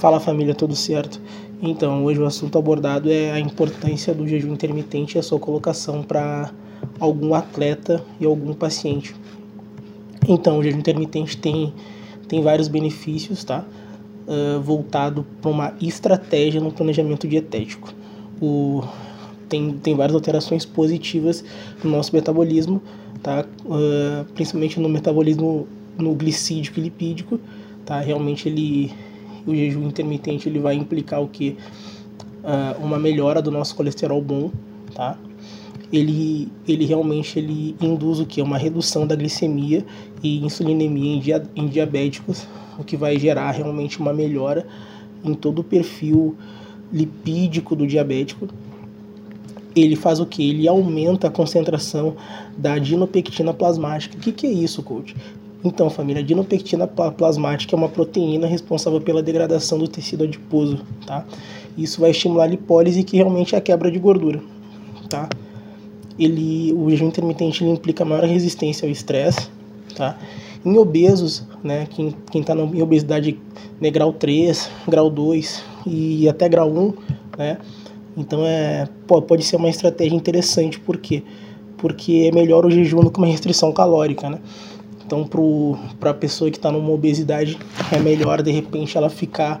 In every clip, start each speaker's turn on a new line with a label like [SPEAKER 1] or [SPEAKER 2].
[SPEAKER 1] Fala família, tudo certo? Então, hoje o assunto abordado é a importância do jejum intermitente e a sua colocação para algum atleta e algum paciente. Então, o jejum intermitente tem, tem vários benefícios, tá? Uh, voltado para uma estratégia no planejamento dietético. O, tem, tem várias alterações positivas no nosso metabolismo, tá? Uh, principalmente no metabolismo no glicídico e lipídico, tá? Realmente ele o jejum intermitente ele vai implicar o que uh, uma melhora do nosso colesterol bom, tá? Ele, ele realmente ele induz o que uma redução da glicemia e insulinemia em, dia, em diabéticos, o que vai gerar realmente uma melhora em todo o perfil lipídico do diabético. Ele faz o que? Ele aumenta a concentração da adinopectina plasmática. O que, que é isso, coach? Então, família, a dinopectina plasmática é uma proteína responsável pela degradação do tecido adiposo, tá? Isso vai estimular a lipólise, que realmente é a quebra de gordura, tá? Ele, o jejum intermitente ele implica maior resistência ao estresse, tá? Em obesos, né, quem, quem tá em obesidade né, grau 3, grau 2 e até grau 1, né? Então é, pode ser uma estratégia interessante, por quê? Porque é melhor o jejum do que uma restrição calórica, né? Então, para a pessoa que está numa obesidade, é melhor de repente ela ficar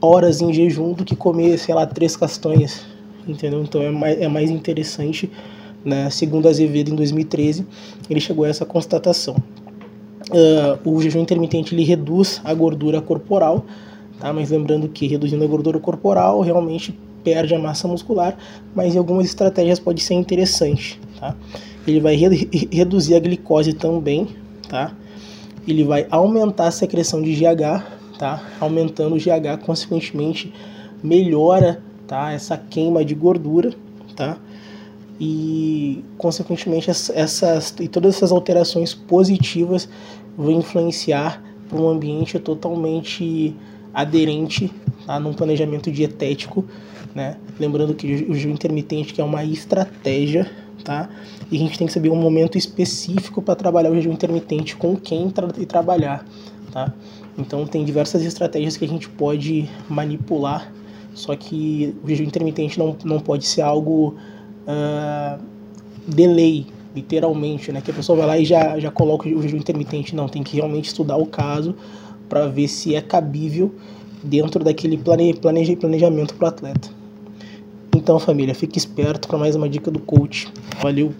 [SPEAKER 1] horas em jejum do que comer, sei lá, três castanhas, entendeu? Então é mais, é mais interessante, né? Segundo Azevedo, em 2013, ele chegou a essa constatação. Uh, o jejum intermitente ele reduz a gordura corporal, tá? Mas lembrando que reduzindo a gordura corporal realmente perde a massa muscular, mas em algumas estratégias pode ser interessante, tá? Ele vai re reduzir a glicose também, tá? Ele vai aumentar a secreção de GH, tá? Aumentando o GH, consequentemente melhora, tá? Essa queima de gordura, tá? E consequentemente essas e todas essas alterações positivas vão influenciar para um ambiente totalmente aderente tá? num planejamento dietético, né? Lembrando que o jejum intermitente que é uma estratégia tá? E a gente tem que saber um momento específico para trabalhar o jejum intermitente com quem tra e trabalhar, tá? Então tem diversas estratégias que a gente pode manipular, só que o jejum intermitente não, não pode ser algo uh, de lei, literalmente, né? Que a pessoa vai lá e já, já coloca o jejum intermitente. Não, tem que realmente estudar o caso para ver se é cabível dentro daquele plane, planeja, planejamento para o atleta. Então, família, fique esperto para mais uma dica do coach. Valeu!